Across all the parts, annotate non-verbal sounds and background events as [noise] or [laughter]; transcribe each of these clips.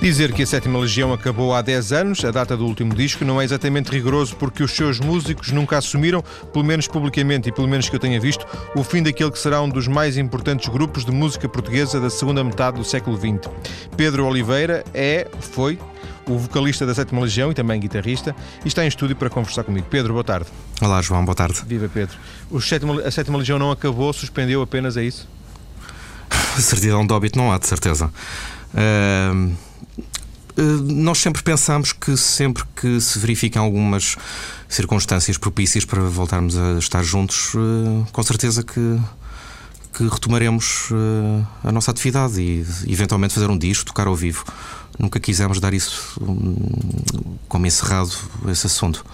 Dizer que a Sétima Legião acabou há 10 anos, a data do último disco, não é exatamente rigoroso porque os seus músicos nunca assumiram, pelo menos publicamente e pelo menos que eu tenha visto, o fim daquele que será um dos mais importantes grupos de música portuguesa da segunda metade do século XX. Pedro Oliveira é, foi, o vocalista da Sétima Legião e também guitarrista, e está em estúdio para conversar comigo. Pedro, boa tarde. Olá, João, boa tarde. Viva Pedro. Sétima, a Sétima Legião não acabou, suspendeu apenas, é isso? [laughs] Certidão de óbito não há, de certeza. Uh, nós sempre pensamos que sempre que se verificam algumas circunstâncias propícias para voltarmos a estar juntos, uh, com certeza que, que retomaremos uh, a nossa atividade e eventualmente fazer um disco, tocar ao vivo. Nunca quisemos dar isso um, como encerrado, esse assunto.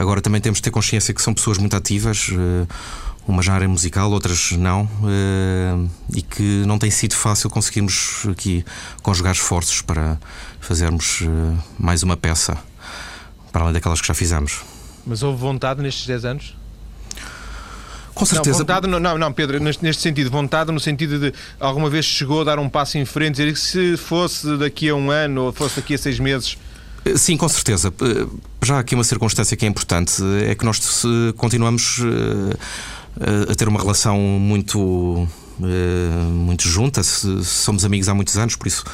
Agora também temos de ter consciência que são pessoas muito ativas na área musical, outras não, uh, e que não tem sido fácil conseguirmos aqui conjugar esforços para fazermos uh, mais uma peça, para além daquelas que já fizemos. Mas houve vontade nestes 10 anos? Com certeza. Não, vontade, não, não, Pedro, neste, neste, sentido, vontade no sentido de alguma vez chegou a dar um passo em frente, dizer que se fosse daqui a um ano ou fosse daqui a seis meses. Eh, sim, com certeza. Já aqui uma circunstância que é importante é que nós continuamos a ter uma relação muito eh, muito junta, somos amigos há muitos anos, por isso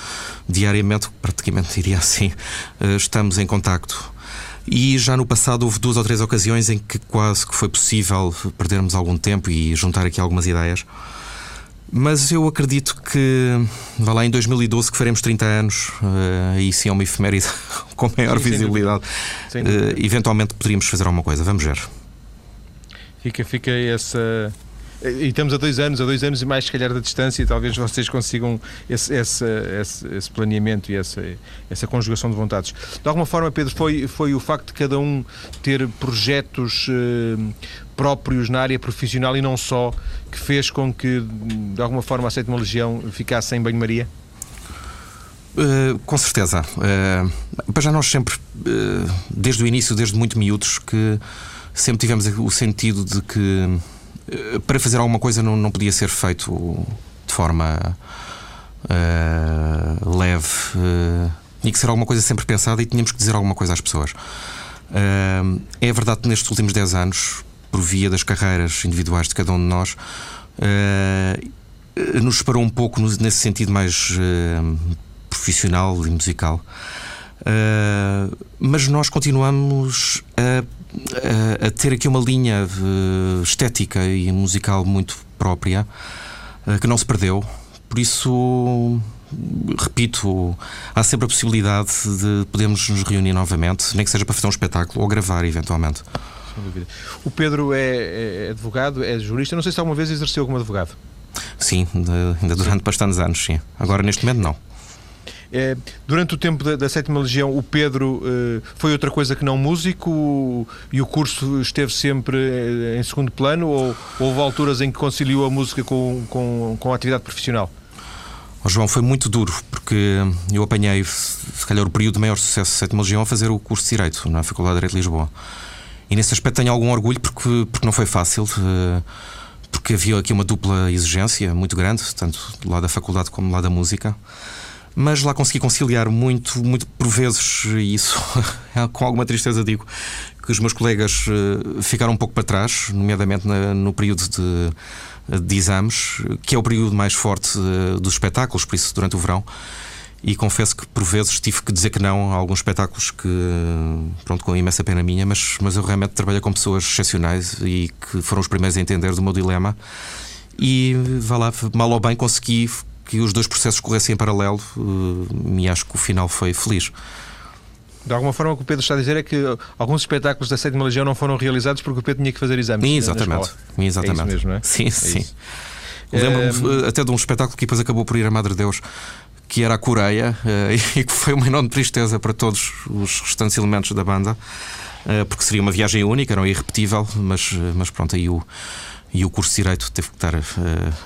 diariamente, praticamente diria assim, eh, estamos em contacto. E já no passado houve duas ou três ocasiões em que quase que foi possível perdermos algum tempo e juntar aqui algumas ideias. Mas eu acredito que, vá lá, em 2012 que faremos 30 anos, aí sim é uma efeméride [laughs] com maior sim, visibilidade. Uh, eventualmente poderíamos fazer alguma coisa, vamos ver. Fica, fica essa. E estamos a dois anos, a dois anos e mais, se calhar, da distância, e talvez vocês consigam esse, esse, esse, esse, planeamento e essa, essa conjugação de vontades. De alguma forma, Pedro, foi, foi o facto de cada um ter projetos eh, próprios na área profissional e não só, que fez com que, de alguma forma, a Sétima Legião ficasse em banho-maria? Uh, com certeza. Uh, já nós sempre, uh, desde o início, desde muito miúdos, que sempre tivemos o sentido de que eh, para fazer alguma coisa não, não podia ser feito de forma uh, leve. Uh, tinha que ser alguma coisa sempre pensada e tínhamos que dizer alguma coisa às pessoas. Uh, é verdade que nestes últimos 10 anos, por via das carreiras individuais de cada um de nós, nos separou um pouco nesse sentido mais profissional e musical. mas nós continuamos a a, a ter aqui uma linha estética e musical muito própria que não se perdeu. Por isso, repito, há sempre a possibilidade de podermos nos reunir novamente, nem que seja para fazer um espetáculo ou gravar eventualmente. Sem dúvida. O Pedro é, é advogado, é jurista. Não sei se alguma vez exerceu como advogado. Sim, ainda durante bastantes anos, sim. Agora, neste momento, não. É, durante o tempo da, Sétima Legião, o Pedro eh, foi outra coisa que não músico e o curso esteve sempre eh, em segundo plano ou houve alturas em que conciliou a música com, com, com a atividade profissional? Oh, João, foi muito duro porque eu apanhei, se calhar, o período de maior sucesso da Sétima Legião a fazer o curso de Direito na Faculdade de Direito de Lisboa. E nesse aspecto tenho algum orgulho porque, porque não foi fácil. Eh, porque havia aqui uma dupla exigência muito grande, tanto do lado da faculdade como do lado da música mas lá consegui conciliar muito, muito por vezes, e isso [laughs] com alguma tristeza digo, que os meus colegas eh, ficaram um pouco para trás, nomeadamente no período de, de exames, que é o período mais forte eh, dos espetáculos, por isso durante o verão. E confesso que por vezes tive que dizer que não a alguns espetáculos que, pronto, com imensa pena minha, mas, mas eu realmente trabalho com pessoas excepcionais e que foram os primeiros a entender do meu dilema. E vá lá, mal ou bem consegui que os dois processos corressem em paralelo eh, e acho que o final foi feliz. De alguma forma, o que o Pedro está a dizer é que alguns espetáculos da Sétima Legião não foram realizados porque o Pedro tinha que fazer exames. Exatamente. Exatamente. É isso mesmo, não é? Sim, é sim. Lembro-me é... até de um espetáculo que depois acabou por ir a Madre Deus, que era a Coreia, eh, [laughs] e que foi uma enorme tristeza para todos os restantes elementos da banda, porque seria uma viagem única, era um irrepetível, mas, mas pronto, aí o e o curso de Direito teve que estar uh,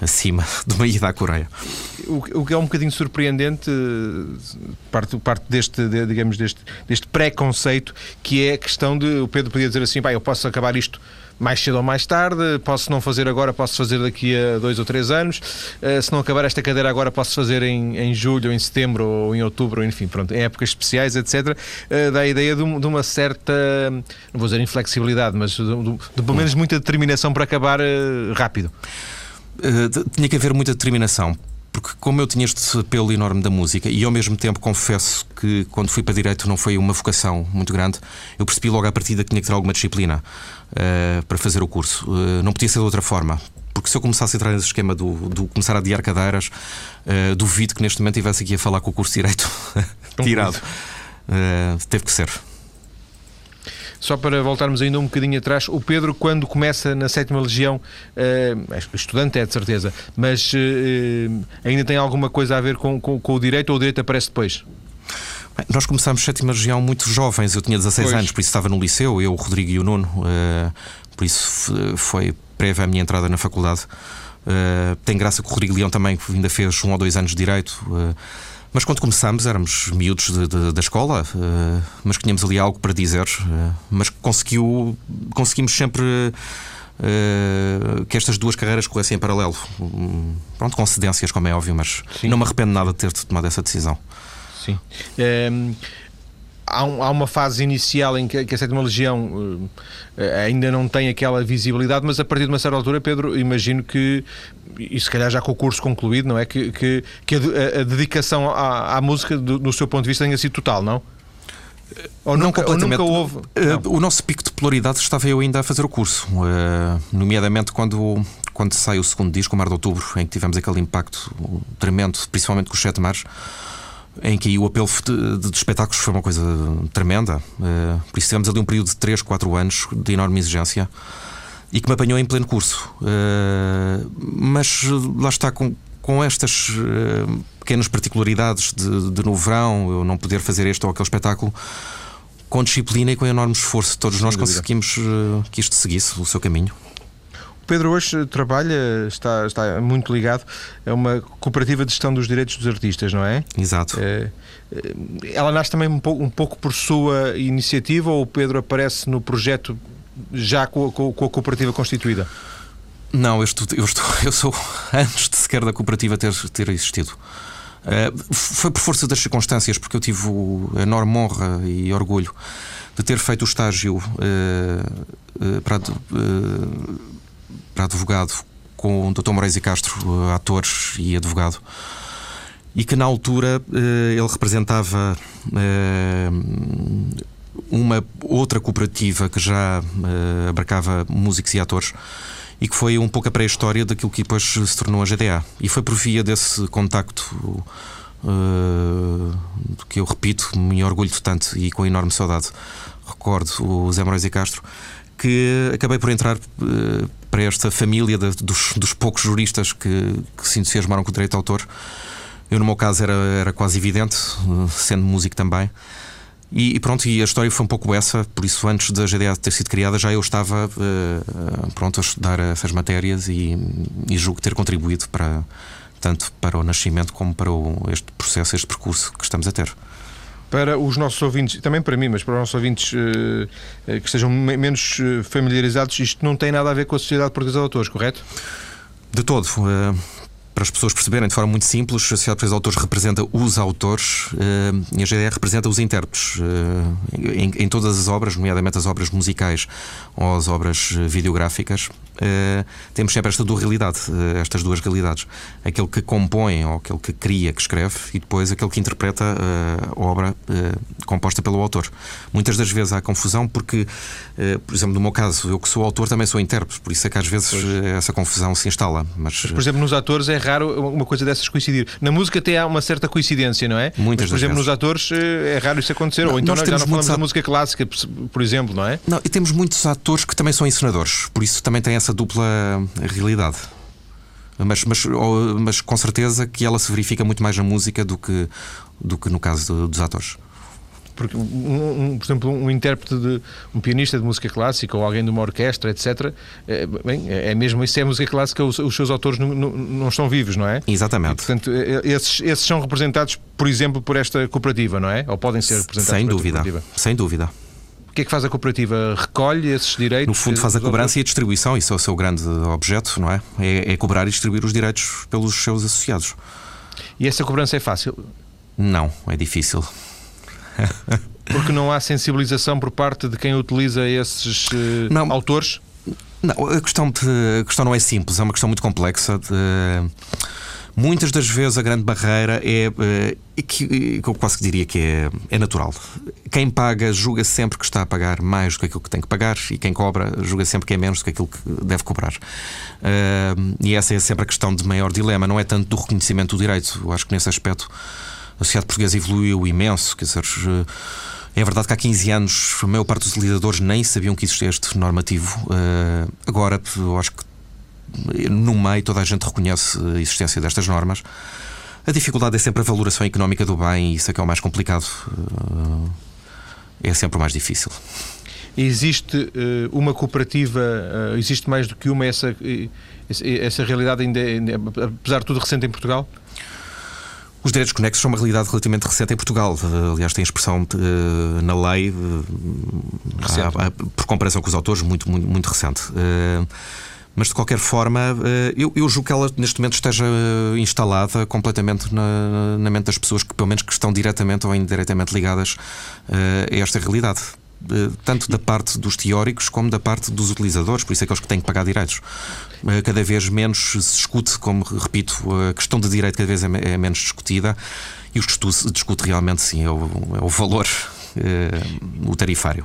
acima de uma ida à Coreia. O, o, que é um bocadinho surpreendente, parte, parte deste, de, digamos, deste, deste preconceito, que é a questão de o Pedro podia dizer assim, eu posso acabar isto mais cedo ou mais tarde, posso não fazer agora, posso fazer daqui a dois ou três anos, uh, se não acabar esta cadeira agora, posso fazer em, em julho, ou em setembro, ou em outubro, enfim, pronto, em épocas especiais, etc., uh, dá a ideia de, de, uma certa, não vou dizer inflexibilidade, mas de, de, de pelo menos muita determinação para acabar uh, rápido. tinha que haver muita determinação porque como eu tinha este apelo enorme da música e ao mesmo tempo confesso que quando fui para direito não foi uma vocação muito grande, eu percebi logo à partida que tinha que ter alguma disciplina uh, para fazer o curso. Uh, não podia ser de outra forma. Porque se eu começasse a entrar nesse esquema do, do começar a adiar cadeiras, uh, duvido que neste momento estivesse aqui a falar com o curso de Direito [laughs] tirado. teve que ser. Só para voltarmos ainda um bocadinho atrás, o Pedro, quando começa na sétima Legião, uh, estudante é de certeza, mas uh, ainda tem alguma coisa a ver com, com, com o direito ou o direito aparece depois? Bem, nós começámos sétima região muito jovens, eu tinha 16 pois. anos, por isso estava no liceu, eu, o Rodrigo e o Nuno, uh, por isso foi prévia a minha entrada na faculdade. Uh, tem graça que o Rodrigo Leão também ainda fez um ou dois anos de direito. Uh, mas quando começámos éramos miúdos de, de, da escola, uh, mas tínhamos ali algo para dizer, uh, mas conseguiu, conseguimos sempre uh, que estas duas carreiras corressem em paralelo. Um, pronto, com cedências, como é óbvio, mas Sim. não me arrependo nada de ter tomado essa decisão. Sim. Um, há, um, há, uma fase inicial em que, que a Sétima Legião uh, ainda não tem aquela visibilidade, mas a partir de uma certa altura, Pedro, imagino que, e se calhar já com o curso concluído, não é? Que, que, que a, a, dedicação à, à música, do, do seu ponto de vista, tenha sido total, não? Ou não nunca, completamente. Ou nunca houve. Uh, o nosso pico de popularidade estava eu ainda a fazer o curso, uh, nomeadamente quando, quando sai o segundo disco, o Mar de Outubro, em que tivemos aquele impacto tremendo, principalmente com os Sete Mares em que o apelo de, de, espetáculos foi uma coisa tremenda. Uh, por isso tivemos ali um período de 3, 4 anos de enorme exigência e que me apanhou em pleno curso. Uh, mas lá está, com, com estas uh, pequenas particularidades de, de no verão, eu não poder fazer este ou aquele espetáculo, com disciplina e com enorme esforço, todos Sem nós dúvida. conseguimos que isto seguisse o seu caminho. Pedro hoje trabalha, está, está muito ligado a uma cooperativa de gestão dos direitos dos artistas, não é? Exato. É, ela nasce também um pouco, um pouco, por sua iniciativa ou o Pedro aparece no projeto já com, com, com a cooperativa constituída? Não, eu, estou, eu, estou, [laughs] eu sou antes de sequer da cooperativa ter, ter existido. Uh, foi por força das circunstâncias, porque eu tive a enorme honra e orgulho de ter feito o estágio uh, uh, para para advogado com o Dr. Moraes e Castro, eh, ator e advogado, e que na altura eh, ele representava eh, uma outra cooperativa que já abarcava músicos e atores e que foi um pouco a pré-história daquilo que depois se tornou a GDA. E foi por via desse contacto que eu repito, me orgulho tanto e com enorme saudade recordo o Zé Moraes e Castro que acabei por entrar para esta família de, dos, dos, poucos juristas que, que se entusiasmaram com o direito de autor. Eu, no meu caso, era, era quase evidente, sendo músico também. E, e, pronto, e a história foi um pouco essa, por isso, antes da GDA ter sido criada, já eu estava uh, pronto a estudar essas matérias e, e julgo ter contribuído para tanto para o nascimento como para o, este processo, este percurso que estamos a ter para os nossos ouvintes, também para mim, mas para os nossos ouvintes uh, que estejam menos eh, familiarizados, isto não tem nada a ver com a Sociedade Portuguesa de Autores, correto? De todo. Uh, para as pessoas perceberem de forma muito simples, a Sociedade Portuguesa de Autores representa os autores uh, e a GDR representa os intérpretes. Em, em, todas as obras, nomeadamente as obras musicais ou as obras videográficas, uh, temos sempre esta dualidade, uh, estas duas realidades. Aquele que compõe ou aquele que cria, que escreve, e depois aquele que interpreta uh, a obra composta pelo autor. Muitas das vezes há confusão porque, por exemplo, no meu caso, eu que sou autor também sou intérprete, por isso é que às vezes pois. essa confusão se instala. Mas, por exemplo, nos atores é raro uma coisa dessas coincidir. Na música até há uma certa coincidência, não é? Muitas Mas, por exemplo, vezes. nos atores é raro isso acontecer. Não, ou então nós já não falamos da música clássica, por exemplo, não é? Não, e temos muitos atores que também são encenadores, por isso também tem essa dupla realidade. Mas, mas, mas com certeza que ela se verifica muito mais na música do que, do que no caso dos atores. Porque, um, um, por exemplo, um intérprete de um pianista de música clássica ou alguém de uma orquestra, etc., é, bem, é mesmo isso é música clássica, os, os seus autores não, não, não, estão vivos, não é? Exatamente. E, portanto, é, é, esses, esses são representados, por exemplo, por esta cooperativa, não é? Ou podem ser representados Sem por dúvida. Cooperativa. Sem dúvida. O que é que faz a cooperativa? Recolhe esses direitos? No fundo, faz a cobrança e a distribuição, isso é o seu grande objeto, não é? É, é cobrar e distribuir os direitos pelos seus associados. E essa cobrança é fácil? Não, é difícil. Porque não há sensibilização por parte de quem utiliza esses uh, não, autores? Não, a questão, de, a questão não é simples, é uma questão muito complexa. De, muitas das vezes a grande barreira é, é que, que eu quase que diria que é, é natural. Quem paga julga sempre que está a pagar mais do que aquilo que tem que pagar e quem cobra julga sempre que é menos do que aquilo que deve cobrar. Uh, e essa é sempre a questão de maior dilema, não é tanto do reconhecimento do direito. Eu acho que nesse aspecto a sociedade portuguesa evoluiu imenso, quer dizer. É verdade que há 15 anos a maior parte dos utilizadores nem sabiam que existia este normativo. Uh, agora, eu acho que no meio toda a gente reconhece a existência destas normas. A dificuldade é sempre a valoração económica do bem e isso é que é o mais complicado. Uh, é sempre o mais difícil. Existe uh, uma cooperativa, existe mais do que uma, essa, essa realidade ainda, ainda, apesar de tudo recente em Portugal? Os direitos conexos são uma realidade relativamente recente em Portugal. Aliás, tem expressão uh, na lei, uh, há, há, por comparação com os autores, muito, muito, muito recente. Uh, mas de qualquer forma, eu, eu, julgo que ela neste momento esteja instalada completamente na, na, mente das pessoas que, pelo menos, que estão diretamente ou indiretamente ligadas a esta realidade tanto da parte dos teóricos como da parte dos utilizadores, por isso é aqueles que têm que pagar direitos. Eh, cada vez menos se discute, como repito, a questão de direito cada vez é, é menos discutida e o que se discute realmente sim é o, é o valor, é, o tarifário.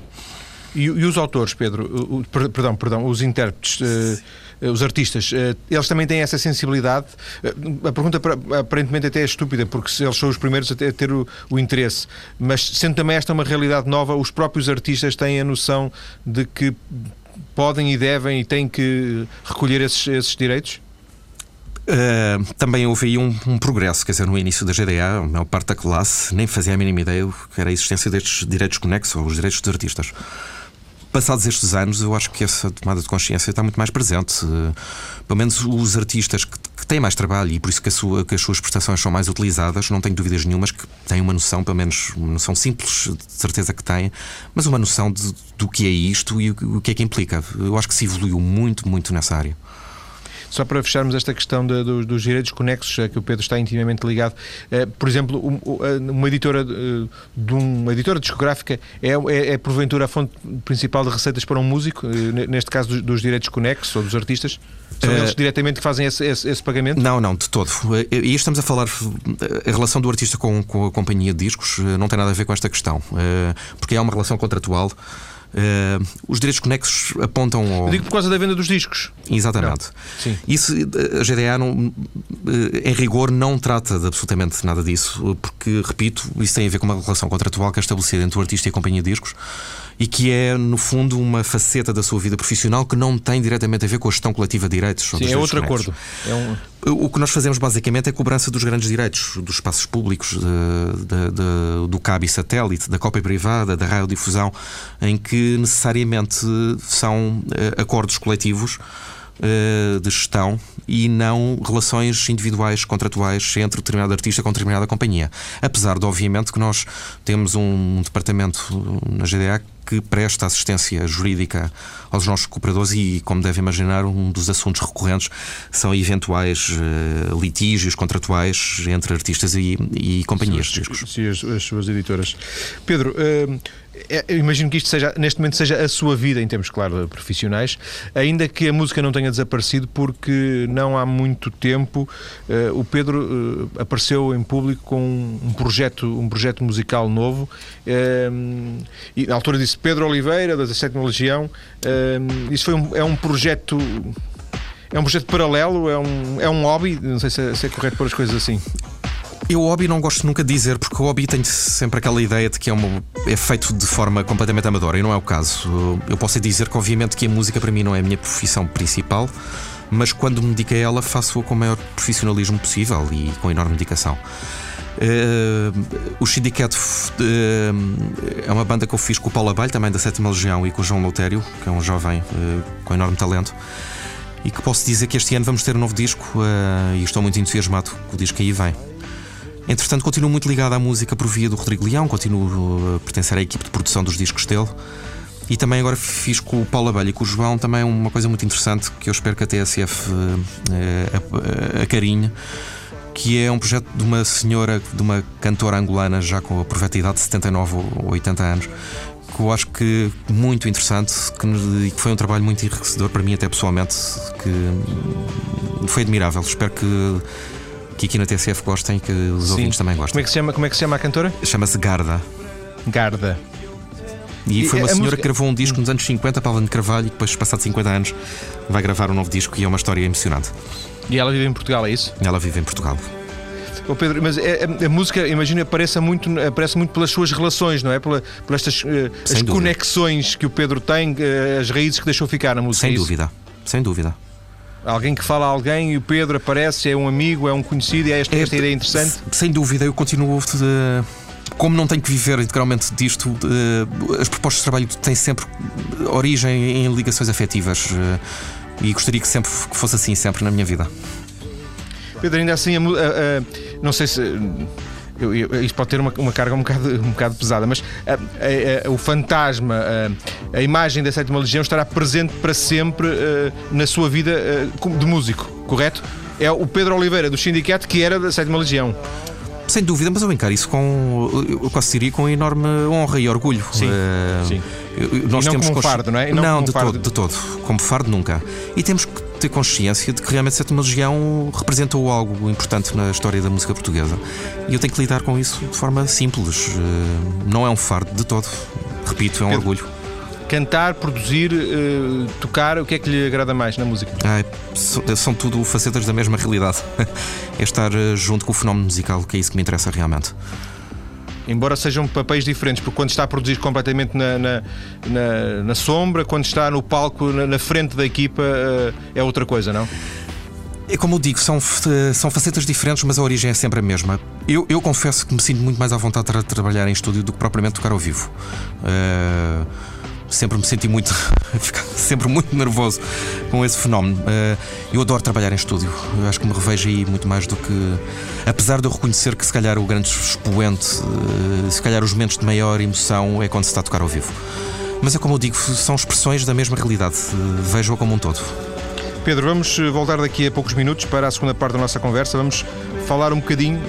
E, e, os autores, Pedro, o, perdão, perdão, os intérpretes, uh, os artistas, uh, eles também têm essa sensibilidade? Uh, a pergunta aparentemente até é estúpida, porque eles são os primeiros a ter, a ter o, o, interesse, mas sendo também esta uma realidade nova, os próprios artistas têm a noção de que podem e devem e têm que recolher esses, esses direitos? Uh, também houve aí um, um, progresso, quer dizer, no início da GDA, a maior parte da classe nem fazia a mínima ideia que era a existência destes direitos conexos ou os direitos dos artistas passados estes anos, eu acho que essa tomada de consciência está muito mais presente. Uh, pelo menos os artistas que, que, têm mais trabalho e por isso que, sua, que, as suas prestações são mais utilizadas, não tenho dúvidas nenhumas que têm uma noção, pelo menos uma noção simples, de certeza que têm, mas uma noção de, do que é isto e o, o que é que implica. Eu acho que se evoluiu muito, muito nessa área. Só para fecharmos esta questão de, dos, dos, direitos conexos, a que o Pedro está intimamente ligado, eh, por exemplo, um, uma editora eh, de uma editora discográfica é, é, é, porventura a fonte principal de receitas para um músico, eh, neste caso dos, dos direitos conexos ou dos artistas? São eles diretamente que fazem esse, esse, esse, pagamento? Não, não, de todo. E estamos a falar. A relação do artista com, com a companhia de discos não tem nada a ver com esta questão, porque há uma relação contratual. Uh, os direitos conexos apontam ao. Eu digo por causa da venda dos discos. Exatamente. Isso, a GDA, não, eh, em rigor, não trata de absolutamente nada disso, porque, repito, isso tem a ver com uma relação contratual que é estabelecida entre o artista e a companhia de discos e que é, no fundo, uma faceta da sua vida profissional que não tem diretamente a ver com a gestão coletiva de direitos. Sim, é outro acordo. É um... O que nós fazemos basicamente é a cobrança dos grandes direitos, dos espaços públicos, de, de, de, do cabo e satélite, da cópia privada, da radiodifusão, em que necessariamente são uh, acordos coletivos uh, de gestão e não relações individuais, contratuais entre determinado artista com determinada companhia. Apesar de, obviamente, que nós temos um departamento na GDA que presta assistência jurídica aos nossos cooperadores e, como deve imaginar, um dos assuntos recorrentes são eventuais uh, litígios contratuais entre artistas e, e companhias de discos. Sim, as, as, suas editoras. Pedro, uh, eu imagino que isto seja, neste momento seja a sua vida em termos, claro, profissionais, ainda que a música não tenha desaparecido, porque não há muito tempo uh, o Pedro uh, apareceu em público com um projeto, um projeto musical novo uh, e na altura disse Pedro Oliveira, da Sétima Legião. isso foi um, é um projeto. É um projeto paralelo, é um, é um hobby, não sei se é, se é correto pôr as coisas assim. Eu hobby não gosto nunca de dizer, porque o hobby tem sempre aquela ideia de que é, uma, é feito de forma completamente amadora, e não é o caso. Eu posso dizer que, obviamente, que a música para mim não é a minha profissão principal, mas quando me dediquei a ela, faço-a com o maior profissionalismo possível e com enorme dedicação. Uh, o Syndicat uh, é uma banda que eu fiz com o Paulo Abelho, também da Sétima Legião, e com o João Loutério, que é um jovem uh, com enorme talento. E que posso dizer que este ano vamos ter um novo disco e estou muito entusiasmado com o disco que aí vem. Entretanto, continuo muito ligado à música por via do Rodrigo Leão, continuo a pertencer à equipe de produção dos discos dele. E também agora fiz com o Paulo Abelha e com o João também uma coisa muito interessante que eu espero que a TSF acarinhe que é um projeto de uma senhora, de uma cantora angolana já com a perfeita idade de 79 ou 80 anos, que eu acho que muito interessante que, que foi um trabalho muito enriquecedor para mim, até pessoalmente, que foi admirável. Espero que, que aqui na TCF gostem e que os Sim. ouvintes também gostem. Como é que se chama, como é que se chama a cantora? Chama-se Garda. Garda. E, foi uma senhora música... que gravou um disco nos anos 50 para de Carvalho e depois, passados 50 anos, vai gravar um novo disco e é uma história emocionante. E ela vive em Portugal, é isso? Ela vive em Portugal. Oh Pedro, mas é, é, a música, imagina, aparece muito, aparece muito pelas suas relações, não é? Pela, pelas estas uh, as conexões que o Pedro tem, uh, as raízes que deixou ficar na música. Sem é dúvida, sem dúvida. Alguém que fala a alguém e o Pedro aparece, é um amigo, é um conhecido, é esta, é, esta ideia interessante? Sem dúvida, eu continuo. De, eh, como não tenho que viver integralmente disto, as propostas de trabalho têm sempre origem em ligações afetivas e gostaria que sempre que fosse assim sempre na minha vida. Pedro, ainda assim, a, a, a, não sei se. Eu, eu, isto pode ter uma, uma, carga um bocado, um bocado pesada, mas o fantasma, a, imagem da Sétima Legião estará presente para sempre uh, na sua vida uh, de músico, correto? É o Pedro Oliveira do Sindicato que era da Sétima Legião. Sem dúvida, mas eu encaro isso com, eu quase diria, com enorme honra e orgulho. Sim, uh, sim. Nós e não temos como fardo, não é? não, não de, fardo. todo, de todo. Como fardo, nunca. E temos que ter consciência de que realmente Sétima Legião representou algo importante na história da música portuguesa. E eu tenho que lidar com isso de forma simples. Eh, não é um fardo de todo. Repito, é um Pedro, orgulho. Cantar, produzir, uh, tocar, o que é que lhe agrada mais na música? Ah, são tudo facetas da mesma realidade. [laughs] é estar eh, junto com o fenómeno musical, que é isso que me interessa realmente. Embora sejam papéis diferentes, porque quando está a produzir completamente na, na, na, na sombra, quando está no palco, na, na frente da equipa, uh, é outra coisa, não? É como eu digo, são, são facetas diferentes, mas a origem é sempre a mesma. Eu, eu confesso que me sinto muito mais à vontade de trabalhar em estúdio do que propriamente tocar ao vivo. Uh, sempre me senti muito, [laughs] sempre muito nervoso com esse fenómeno. Eh, eu adoro trabalhar em estúdio, eu acho que me revejo aí muito mais do que. Apesar de eu reconhecer que se calhar o grande expoente, eh, se calhar os momentos de maior emoção é quando se está a tocar ao vivo. Mas é como eu digo, são expressões da mesma realidade, eh, vejo-a como um todo. Pedro, vamos voltar daqui a poucos minutos para a segunda parte da nossa conversa. Vamos falar um bocadinho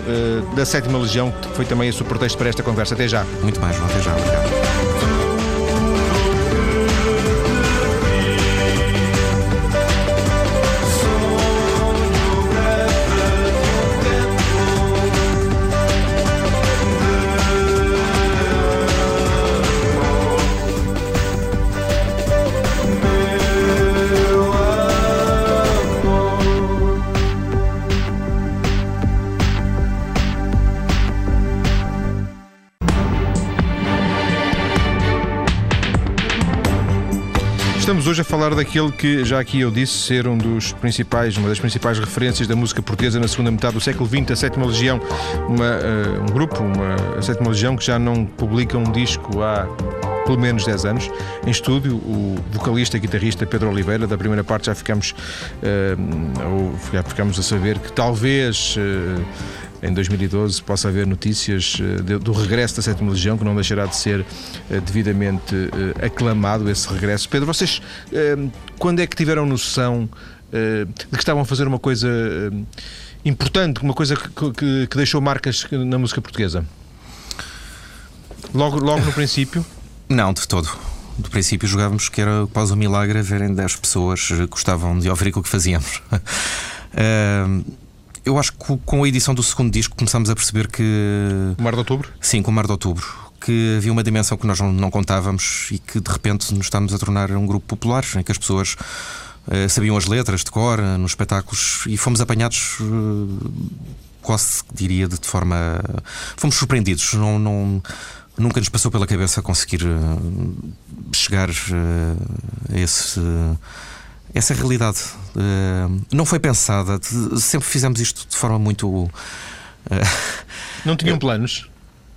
da Sétima Legião, que foi também esse o pretexto para esta conversa. Até já. Muito bem, João. Até já. Obrigado. Hoje a falar daquele que já aqui eu disse ser um dos principais, uma das principais referências da música portuguesa na segunda metade do século XX, a Sétima Legião, uma, uh, um grupo, uma, a Sétima Legião que já não publica um disco há pelo menos 10 anos em estúdio. O vocalista e guitarrista Pedro Oliveira, da primeira parte já ficamos, uh, já ficamos a saber que talvez. Uh, em 2012 possa haver notícias uh, do regresso da Sétima Legião, que não deixará de ser uh, devidamente uh, aclamado esse regresso. Pedro, vocês quando é que tiveram noção de que estavam a fazer uma coisa importante, uma coisa que, que, que, deixou marcas na música portuguesa? Logo, logo no princípio? [laughs] Não, de todo. Do princípio jogávamos que era quase um milagre verem 10 pessoas que gostavam de ouvir aquilo que fazíamos. [laughs] eu acho que com a edição do segundo disco começámos a perceber que. O Mar de Outubro? Sim, com o Mar de Outubro. Que havia uma dimensão que nós não, contávamos e que de repente nos estamos a tornar um grupo popular, em que as pessoas uh, sabiam as letras de cor uh, nos espetáculos e fomos apanhados. Uh, quase diria de forma. Fomos surpreendidos. Não, não, nunca nos passou pela cabeça conseguir chegar a esse essa realidade uh, não foi pensada. Sempre fizemos isto de forma muito. Uh, não tinham planos?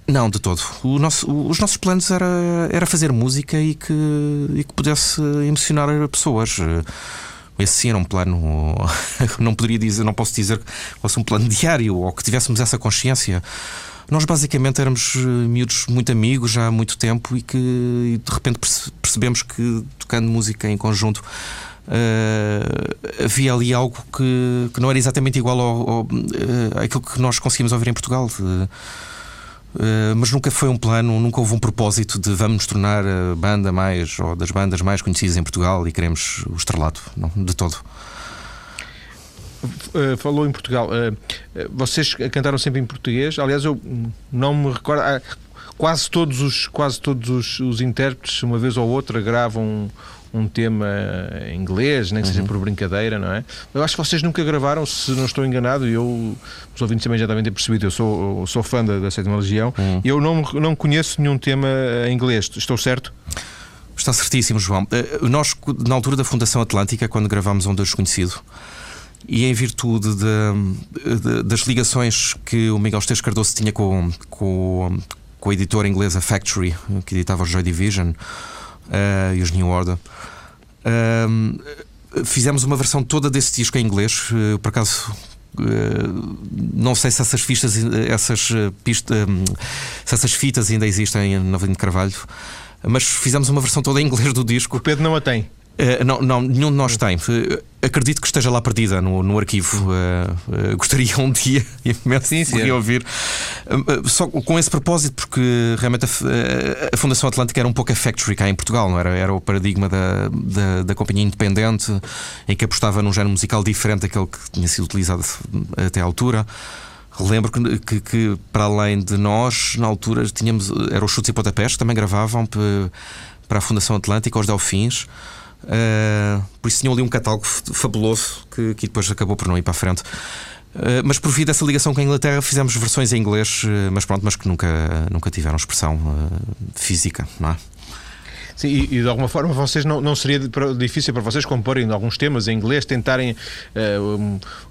Não, de todo. Nosso, os nossos planos era, era fazer música e que, e que pudesse emocionar pessoas. Esse sim era um plano. [laughs] Não poderia dizer, não posso dizer que fosse um plano diário ou que tivéssemos essa consciência. Nós basicamente éramos miúdos muito amigos já há muito tempo e que de repente percebemos que tocando música em conjunto uh, havia ali algo que, que, não era exatamente igual ao, ao, uh, àquilo que nós conseguimos ouvir em Portugal. Uh, mas nunca foi um plano, nunca houve um propósito de vamos nos tornar a banda mais ou das bandas mais conhecidas em Portugal e queremos o estrelato, não, de todo. falou em Portugal. vocês cantaram sempre em português. Aliás, eu não me recordo. Ah, quase todos os quase todos os, os intérpretes, uma vez ou outra, gravam um tema em inglês, nem que seja uhum. por brincadeira, não é? Eu acho que vocês nunca gravaram, se não estou enganado, e eu, os ouvintes também já devem ter percebido, eu sou, eu sou fã da, da Sétima Legião, uhum. e eu não, não conheço nenhum tema em inglês, estou certo? Está certíssimo, João. Eh, nós, na altura da Fundação Atlântica, quando gravámos Um Deus Conhecido, e em virtude de, de, das ligações que o Miguel Esteves Cardoso tinha com, com, com a editora inglesa Factory, que editava o Joy Division, uh, e os New Order. Uh, fizemos uma versão toda desse disco em inglês, uh, por acaso. Uh, não sei se essas fitas, essas, pista, se essas fitas ainda existem na Avelino de Carvalho, mas fizemos uma versão toda em inglês do disco. O Pedro não a tem. Uh, não, não, nenhum de nós tem. Uh, acredito que esteja lá perdida no, no arquivo. Uh, gostaria um dia [laughs] imenso sim, sim. de ouvir. só com esse propósito, porque realmente a, a, Fundação Atlântica era um pouco a factory cá em Portugal, não era? Era o paradigma da, da, da, companhia independente, em que apostava num género musical diferente daquele que tinha sido utilizado até à altura. Lembro que, que, que, para além de nós, na altura, tínhamos. Eram os Chutes e Pontapés que também gravavam para a Fundação Atlântica, os Delfins. Uh, por isso tinham ali um catálogo fabuloso que, que depois acabou por não ir para a frente. Uh, mas por via dessa ligação com a Inglaterra fizemos versões em inglês, uh, mas pronto, mas que nunca, nunca tiveram expressão física, não é? Sim, e, e, de alguma forma vocês não, não seria difícil para vocês comporem alguns temas em inglês, tentarem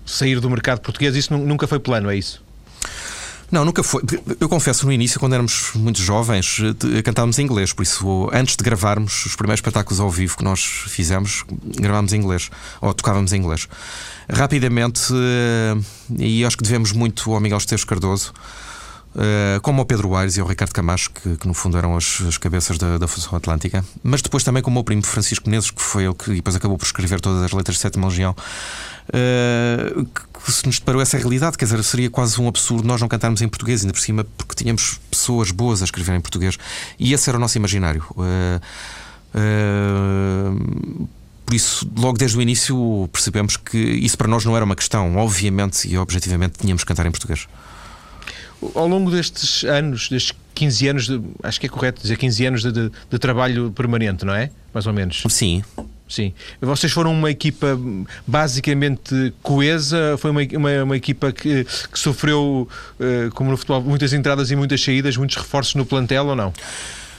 sair do mercado português, isso nunca foi plano, é isso? Não, nunca foi. Eu confesso, no início, quando éramos muito jovens, cantávamos em inglês, por isso, antes de gravarmos os primeiros espetáculos ao vivo que nós fizemos, gravámos em inglês, ou tocávamos em inglês. Rapidamente, eh, e acho que devemos muito ao Miguel Esteves Cardoso, eh, como ao Pedro Aires e ao Ricardo Camacho, que, que no fundo eram as, as cabeças da, da Fundação Atlântica, mas depois também como o meu primo Francisco Menezes, que foi ele que depois acabou por escrever todas as letras de Sétima Legião, uh, que se nos deparou essa realidade. Quer dizer, seria quase um absurdo nós não cantarmos em português, ainda por cima, porque tínhamos pessoas boas a escrever em português. E esse era o nosso imaginário. Uh, por isso, logo desde o início, percebemos que isso para nós não era uma questão. Obviamente e objetivamente tínhamos que cantar em português. Ao longo destes anos, destes 15 anos, de, acho que é correto dizer 15 anos de, de, de trabalho permanente, não é? Mais ou menos. Sim. Sim. Vocês foram uma equipa basicamente coesa, foi uma, uma, uma equipa que, que sofreu, uh, como no futebol, muitas entradas e muitas saídas, muitos reforços no plantel ou não?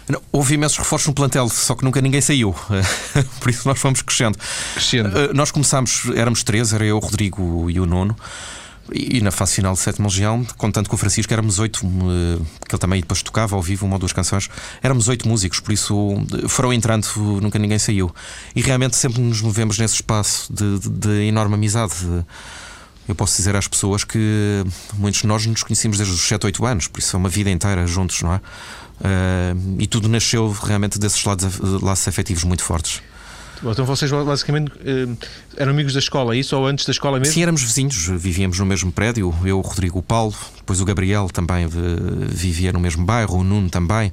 Não, houve imensos reforços no plantel, só que nunca ninguém saiu. [laughs] Por isso nós fomos crescendo. Crescendo. Uh, nós começámos, éramos três, era eu, o Rodrigo e o Nuno. E na fase final de Sétima Legião, contando com o Francisco, éramos oito, eh, que ele também depois tocava ao vivo uma ou duas canções, éramos oito músicos, por isso foram entrando, nunca ninguém saiu. E realmente sempre nos movemos nesse espaço de, de, de enorme amizade. Eu posso dizer às pessoas que muitos de nós nos conhecemos desde os 7, 8 anos, por isso é uma vida inteira juntos, não é? Uh, e tudo nasceu realmente desses lados, laços afetivos muito fortes. Então vocês basicamente eh, eram amigos da escola, é isso? Ou antes da escola mesmo? Sim, éramos vizinhos, vivíamos no mesmo prédio. Eu, o Rodrigo, o Paulo, depois o Gabriel também vivia no mesmo bairro, o Nuno também.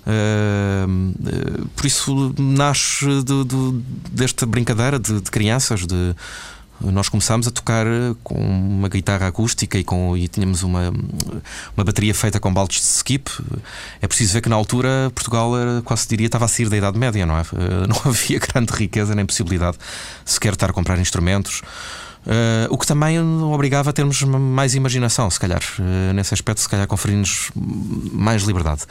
Uh, por isso nasce de, de, desta brincadeira de, de crianças, de nós começámos a tocar eh, com uma guitarra acústica e, com, e tínhamos uma, uma bateria feita com baldes de skip. É preciso ver que na altura Portugal era, quase diria estava a sair da Idade Média, não é? Eh, não [laughs] havia grande riqueza nem possibilidade sequer estar a comprar instrumentos. Uh, o que também obrigava a termos mais imaginação, se calhar, uh, nesse aspecto, se calhar conferir-nos mais liberdade.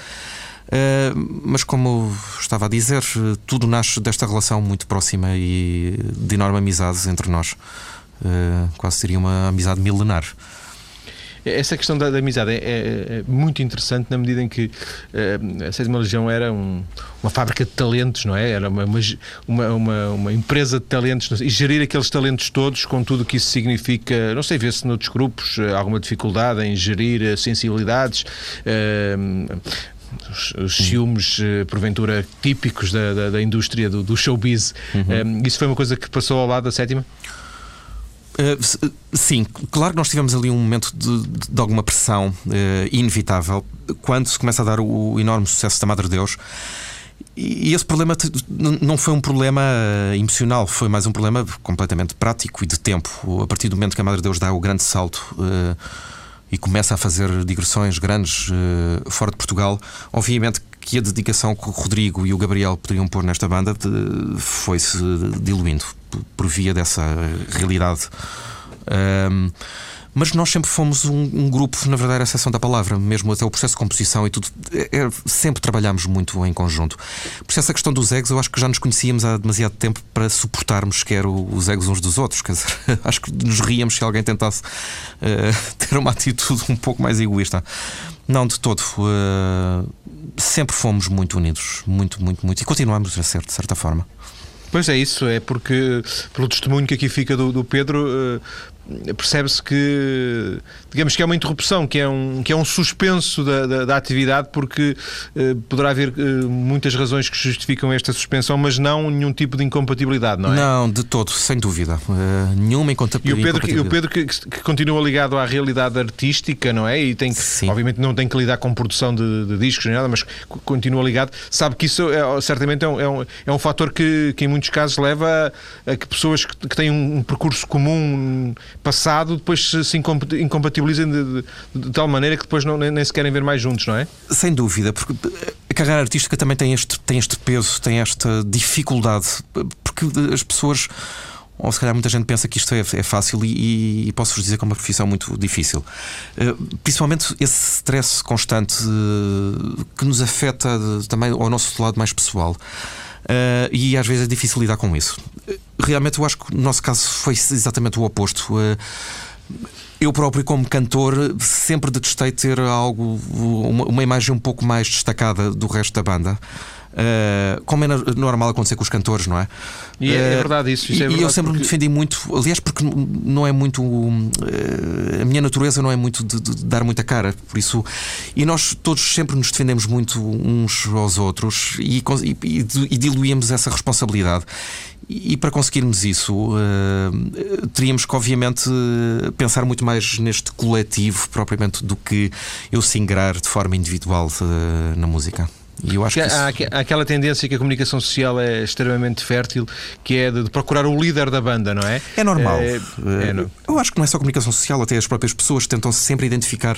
Eh, mas como estava a dizer, tudo nasce desta relação muito próxima e de enorme amizade entre nós. Uh, quase seria uma amizade milenar. Essa questão da, da amizade é, é, é, muito interessante na medida em que uh, a Sétima Legião era um, uma fábrica de talentos, não é? Era uma, uma, uma, uma empresa de talentos e gerir aqueles talentos todos com tudo o que isso significa. Não sei, vê-se noutros grupos alguma dificuldade em gerir sensibilidades. Os, os ciúmes, eh, porventura, típicos da, da, da indústria do, do showbiz. Uhum. Um, isso foi uma coisa que passou ao lado da sétima? Uh, sim, claro que nós tivemos ali um momento de, de alguma pressão uh, inevitável quando se começa a dar o, o enorme sucesso da Madre Deus. E esse problema não foi um problema emocional, foi mais um problema completamente prático e de tempo. A partir do momento que a Madre Deus dá o grande salto. Uh, e começa a fazer digressões grandes uh, fora de Portugal, obviamente que a dedicação que o Rodrigo e o Gabriel poderiam pôr nesta banda foi-se diluindo por via dessa realidade. Mas nós sempre fomos um, um grupo, na verdade, a exceção da palavra, mesmo até o processo de composição e tudo, é, é, sempre trabalhámos muito em conjunto. Por isso, essa questão dos egos, eu acho que já nos conhecíamos há demasiado tempo para suportarmos sequer os egos uns dos outros. Quer dizer, [laughs] acho que nos ríamos se alguém tentasse uh, [laughs] ter uma atitude um pouco mais egoísta. Não, de todo. Uh, sempre fomos muito unidos. Muito, muito, muito. E continuamos a ser, de certa forma. Pois é isso, é porque pelo testemunho que aqui fica do, do Pedro, uh, percebe-se que, digamos que é uma interrupção, que é um, que é um suspenso da, da, da atividade, porque uh, poderá haver uh, muitas razões que justificam esta suspensão, mas não nenhum tipo de incompatibilidade, não é? Não, de todo, sem dúvida. Uh, nenhuma incompatibilidade. E o Pedro, o Pedro que, que, continua ligado à realidade artística, não é? E tem que, Sim. obviamente não tem que lidar com produção de, de discos nem nada, mas continua ligado, sabe que isso é, certamente é um, é um, é um fator que, que em muitos casos leva a, a que pessoas que, que têm um, um percurso comum passado depois se incompatibilizem de, de, de, tal maneira que depois não, nem, nem, se querem ver mais juntos, não é? Sem dúvida, porque a carreira artística também tem este, tem este peso, tem esta dificuldade, porque as pessoas ou se calhar muita gente pensa que isto é, é fácil e, e posso-vos dizer que é uma profissão muito difícil. Uh, principalmente esse stress constante uh, que nos afeta também ao nosso lado mais pessoal. Uh, e às vezes é difícil lidar com isso. Realmente eu acho que no nosso caso foi exatamente o oposto. Uh, eu próprio, como cantor, sempre detestei ter algo, uma, uma imagem um pouco mais destacada do resto da banda. Uh, como é normal acontecer com os cantores, não é? E é, é verdade isso. isso é verdade e eu sempre porque... me defendi muito, aliás, porque não é muito. Uh, a minha natureza não é muito de, de, dar muita cara, por isso. E nós todos sempre nos defendemos muito uns aos outros e, e, e diluímos essa responsabilidade. E para conseguirmos isso, teríamos que, obviamente, pensar muito mais neste coletivo propriamente do que eu singrar de forma individual na música. E eu acho que há, isso... há aquela tendência que a comunicação social é extremamente fértil, que é de, procurar o líder da banda, não é? É normal. É, é, no... Eu acho que não é só comunicação social, até as próprias pessoas tentam -se sempre identificar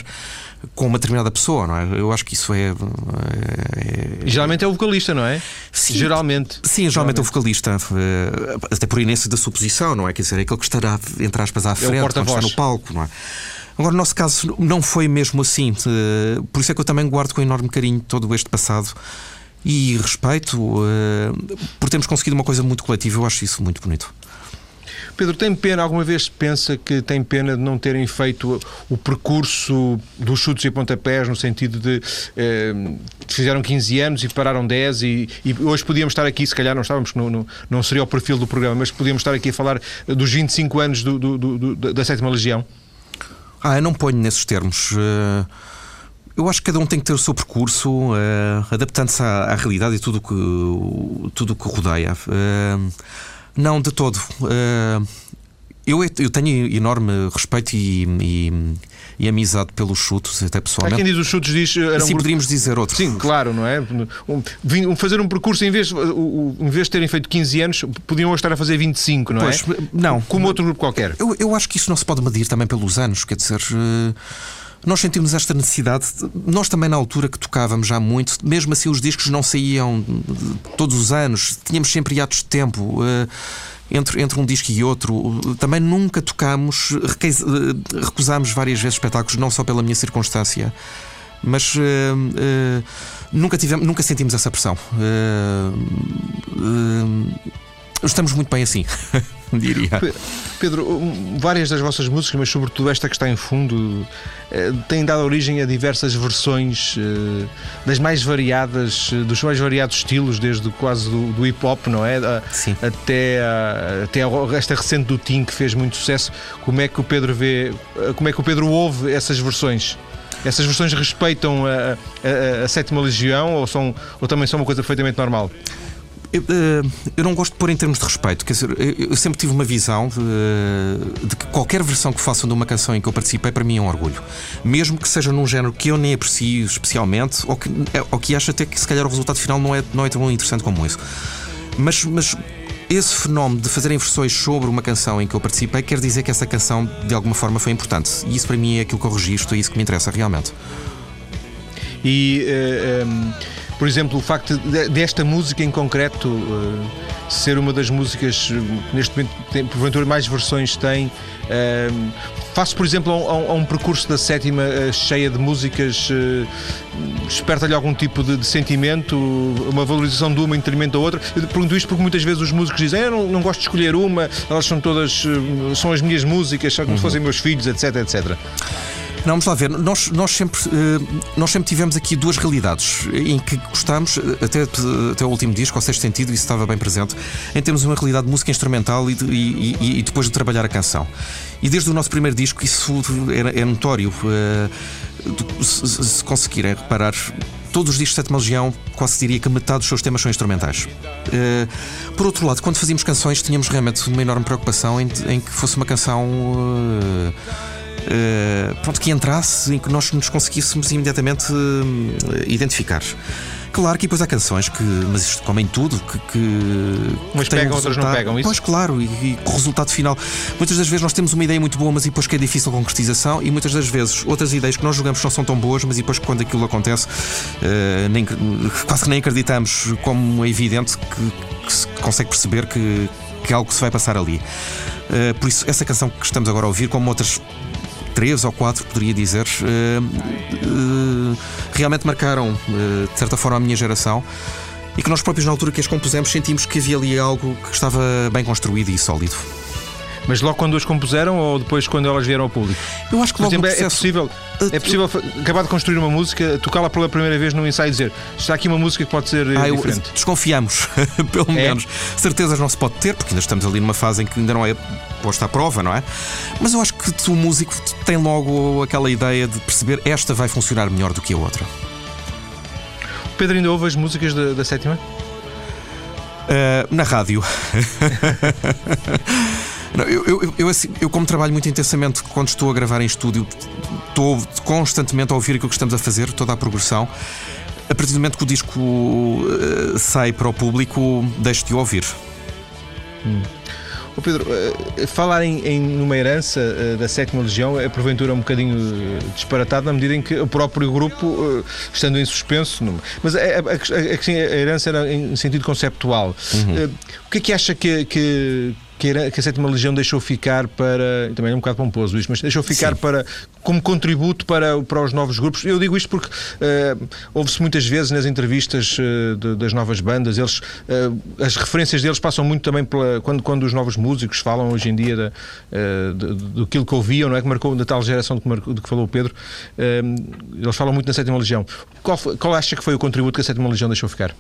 com uma determinada pessoa, não é? Eu acho que isso é. é... E geralmente é o vocalista, não é? Sim, geralmente. Sim, geralmente, geralmente. é o vocalista, eh, até por inércia da sua posição, não é? Quer dizer, é aquele que estará, entre aspas, à frente, é quando está no palco, não é? Agora, no nosso caso, não foi mesmo assim. Eh, por isso é que eu também guardo com enorme carinho todo este passado e respeito eh, por termos conseguido uma coisa muito coletiva. Eu acho isso muito bonito. Pedro, tem pena, alguma vez pensa que tem pena de não terem feito o percurso dos chutes e pontapés, no sentido de eh, fizeram 15 anos e pararam 10 e, e, hoje podíamos estar aqui, se calhar não estávamos, não, não, seria o perfil do programa, mas podíamos estar aqui a falar dos 25 anos do, do, do, da Sétima Legião? Ah, eu não ponho nesses termos. Uh, eu acho que cada um tem que ter o seu percurso, uh, adaptando-se à, realidade e tudo que, tudo que rodeia. Uh, não, de todo. Eu, eu, tenho enorme respeito e, e, e, amizade pelos chutos, até pessoalmente. Há quem diz os chutos diz. Sim, poderíamos dizer outro. Sim, claro, não é? Um, fazer um percurso, em vez, em vez de terem feito 15 anos, podiam estar a fazer 25, não pois, é? Não. Como outro grupo qualquer. Eu, eu acho que isso não se pode medir também pelos anos, quer dizer. Uh, nós sentimos esta necessidade. Nós também, na altura que tocávamos já muito, mesmo assim os discos não saíam todos os anos, tínhamos sempre hiatos de tempo. Uh, entre, entre um disco e outro. Também nunca tocámos, recusámos várias vezes espetáculos, não só pela minha circunstância, mas uh, uh, nunca, tivemos, nunca sentimos essa pressão. Uh, estamos muito bem assim. [laughs] diria. Pedro, várias das vossas músicas, mas sobretudo esta que está em fundo, eh, têm dado origem a diversas versões eh, das mais variadas, eh, dos mais variados estilos, desde quase do, do hip hop, não é? Sim. Até, a, até a, esta recente do Tim que fez muito sucesso. Como é que o Pedro vê, como é que o Pedro ouve essas versões? Essas versões respeitam a, a, a sétima legião ou, são, ou também são uma coisa perfeitamente normal? Eu, eh, eu, não gosto de pôr em termos de respeito. Quer dizer, eu sempre tive uma visão de, eh, de, que qualquer versão que façam de uma canção em que eu participei, para mim é um orgulho. Mesmo que seja num género que eu nem aprecio especialmente, ou que, eh, ou que acho até que se calhar o resultado final não é, não é tão interessante como isso. Mas, mas esse fenómeno de fazerem versões sobre uma canção em que eu participei quer dizer que essa canção de alguma forma foi importante. E isso para mim é aquilo que eu registro, é isso que me interessa realmente. E. Uh, um por exemplo, o facto desta música em concreto uh, ser uma das músicas que neste momento, tem, porventura, mais versões tem. Uh, faço, por exemplo, a um, a um, percurso da sétima uh, cheia de músicas, desperta-lhe algum tipo de, de, sentimento, uma valorização de uma em detrimento da outra. Eu pergunto isto porque muitas vezes os músicos dizem: Eu não, não gosto de escolher uma, elas são todas, são as minhas músicas, são como uhum. se fossem meus filhos, etc, etc. Não, vamos lá ver. Nós, nós, sempre, eh, nós sempre tivemos aqui duas realidades em que gostamos, eh, até, até o último disco, ao sexto sentido, isso estava bem presente, em termos uma realidade de música instrumental e, e, e, e depois de trabalhar a canção. E desde o nosso primeiro disco isso é, é notório. Eh, se conseguirem reparar, todos os discos de Sétima Legião, quase diria que metade dos seus temas são instrumentais. por outro lado, quando fazíamos canções, tínhamos realmente uma enorme preocupação em, em que fosse uma canção pronto, que entrasse em que nós nos conseguíssemos imediatamente uh, identificar. Claro que depois há canções que, mas isto comem tudo, que. que Umas que pegam, um outras não pegam, isso? Pois claro, e, e o resultado final. Muitas das vezes nós temos uma ideia muito boa, mas depois que é difícil a concretização, e muitas das vezes outras ideias que nós julgamos não são tão boas, mas depois quando aquilo acontece, uh, nem, quase que nem acreditamos, como é evidente que, que se consegue perceber que, que algo se vai passar ali. Uh, por isso, essa canção que estamos agora a ouvir, como outras três ou quatro, poderia dizer, eh, eh, realmente marcaram, eh, de certa forma, a minha geração e que nós próprios, na altura que as compusemos, sentimos que havia ali algo que estava bem construído e sólido. Mas logo quando as compuseram ou depois quando elas vieram ao público? Eu acho que logo exemplo, é processo... é possível, é possível acabar de construir uma música, tocá-la pela primeira vez num ensaio e dizer está aqui uma música que pode ser ah, diferente. Eu, desconfiamos, [laughs] pelo é? menos. Certezas não se pode ter, porque ainda estamos ali numa fase em que ainda não é posta à prova, não é? Mas eu acho que o músico tem logo aquela ideia de perceber esta vai funcionar melhor do que a outra. O Pedro ainda ouve as músicas da, da sétima? Uh, na rádio. [laughs] Não, eu, eu, eu, assim, eu, como trabalho muito intensamente quando estou a gravar em estúdio, estou constantemente a ouvir aquilo que estamos a fazer, toda a progressão. A partir do momento que o disco uh, sai para o público, deixo de ouvir. Hum. Oh Pedro, uh, falar em, em numa herança uh, da sétima legião é porventura um bocadinho disparatado na medida em que o próprio grupo, estando em suspenso, não... mas a, a, a, a, herança era em sentido conceptual. Uhum. o que é que acha que, que que, a Sétima Legião deixou ficar para. Também é um bocado pomposo isto, mas deixou ficar Sim. para como contributo para, para os novos grupos. Eu digo isto porque uh, ouve-se muitas vezes nas entrevistas uh, de, das novas bandas, eles, uh, as referências deles passam muito também pela, quando, quando os novos músicos falam hoje em dia da, do que ouviam, não é? Que marcou da tal geração de que, marcou, de que falou o Pedro, eles falam muito na Sétima Legião. Qual, qual acha que foi o contributo que a Sétima Legião deixou ficar?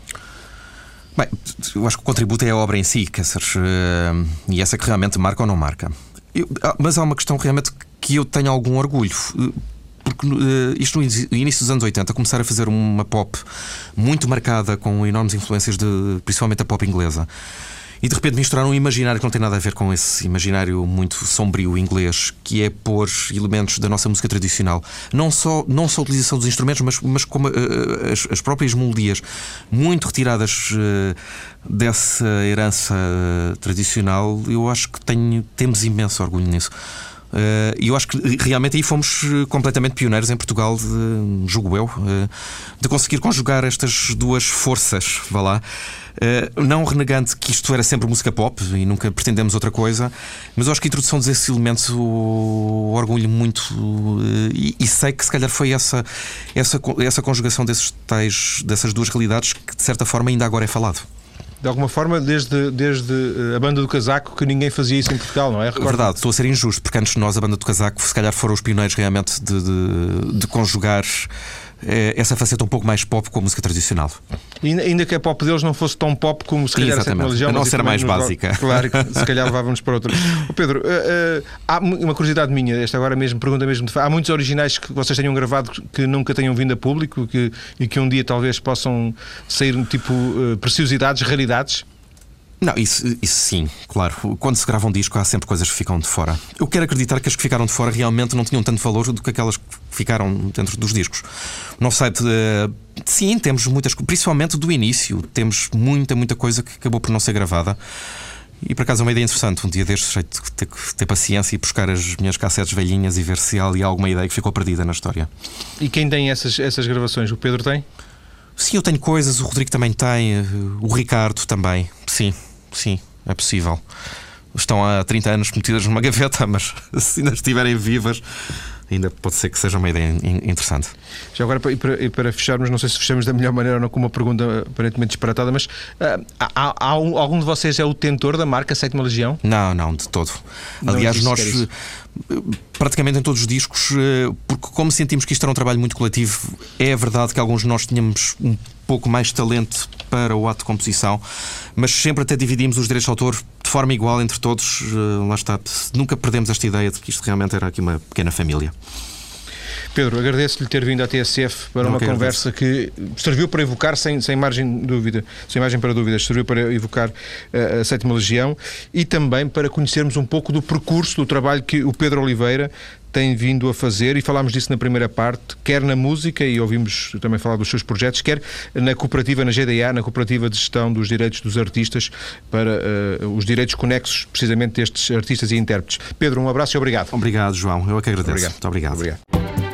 Bem, eu acho que o contributo é a obra em si, dizer, uh, e essa que realmente marca ou não marca. Eu, ah, mas há uma questão realmente que eu tenho algum orgulho. Eh, porque uh, isto no início dos anos 80, começar a fazer uma pop muito marcada com enormes influências de principalmente a pop inglesa e de repente misturar um imaginário que não tem nada a ver com esse imaginário muito sombrio inglês, que é pôr elementos da nossa música tradicional, não só, não só a utilização dos instrumentos, mas, mas como uh, as, as, próprias melodias, muito retiradas uh, dessa herança tradicional, eu acho que tenho, temos imenso orgulho nisso. E eu acho que realmente aí fomos completamente pioneiros em Portugal, de, julgo eu, de conseguir conjugar estas duas forças, vá lá. Eh, não renegando que isto era sempre música pop e nunca pretendemos outra coisa, mas acho que a introdução desses elementos o orgulho muito uh, e, e, sei que se calhar foi essa, essa, essa conjugação desses tais, dessas duas realidades que de certa forma ainda agora é falado. de alguma forma, desde, desde eh, a banda do casaco, que ninguém fazia isso em Portugal, não é? Recordo. Verdade, estou a ser injusto, porque antes de nós, a banda do casaco, se calhar foram os pioneiros realmente de, de, de conjugar eh, essa faceta um pouco mais pop com a música tradicional. E ainda que a pop deles não fosse tão pop como se calhar Exatamente. a religião, a não ser mais básica. Claro, se calhar levávamos para outra. [laughs] Oh, Pedro, uh, uh, há uma curiosidade minha, esta agora mesmo, pergunta mesmo Há muitos originais que vocês tenham gravado que nunca tenham vindo a público que, e que um dia talvez possam sair tipo uh, preciosidades, raridades? Não, isso, isso sim, claro. Quando se grava um disco há sempre coisas que ficam de fora. Eu quero acreditar que as que ficaram de fora realmente não tinham tanto valor do que aquelas que ficaram dentro dos discos. O nosso site, uh, sim, temos muitas, principalmente do início, temos muita, muita coisa que acabou por não ser gravada. E por acaso é uma ideia interessante. Um dia destes, sei ter, ter paciência e buscar as minhas cassetes velhinhas e ver se há ali alguma ideia que ficou perdida na história. E quem tem essas, essas gravações? O Pedro tem? Sim, eu tenho coisas, o Rodrigo também tem, eh, o Ricardo também, sim. Sim, é possível. Estão há 30 anos metidas numa [laughs] gaveta, mas se ainda estiverem vivas, ainda pode ser que seja uma ideia interessante. Já agora, e para, e para fecharmos, não sei se fechamos da melhor maneira ou não com uma pergunta aparentemente disparatada, mas uh, há, há um, algum de vocês é o detentor da marca Sétima Legião? Não, não, de todo. Não Aliás, nós praticamente em todos os discos, eh, porque como sentimos que isto era um trabalho muito coletivo, é verdade que alguns de nós tínhamos um pouco mais talento para o ato de composição, mas sempre até dividimos os direitos de autor de forma igual entre todos. Eh, lá está, nunca perdemos esta ideia de que isto realmente era aqui uma pequena família. Pedro, agradeço-lhe ter vindo à TSF para Não, uma conversa agradeço. que serviu para evocar, sem, sem margem de dúvida, sem margem para dúvidas, serviu para evocar uh, a Sétima Legião e também para conhecermos um pouco do percurso do trabalho que o Pedro Oliveira tem vindo a fazer e falámos disso na primeira parte, quer na música e ouvimos também falar dos seus projetos, quer na cooperativa, na GDA, na cooperativa de gestão dos direitos dos artistas para uh, os direitos conexos precisamente destes artistas e intérpretes. Pedro, um abraço e obrigado. Obrigado, João. Eu é que agradeço. Obrigado. Muito obrigado. obrigado.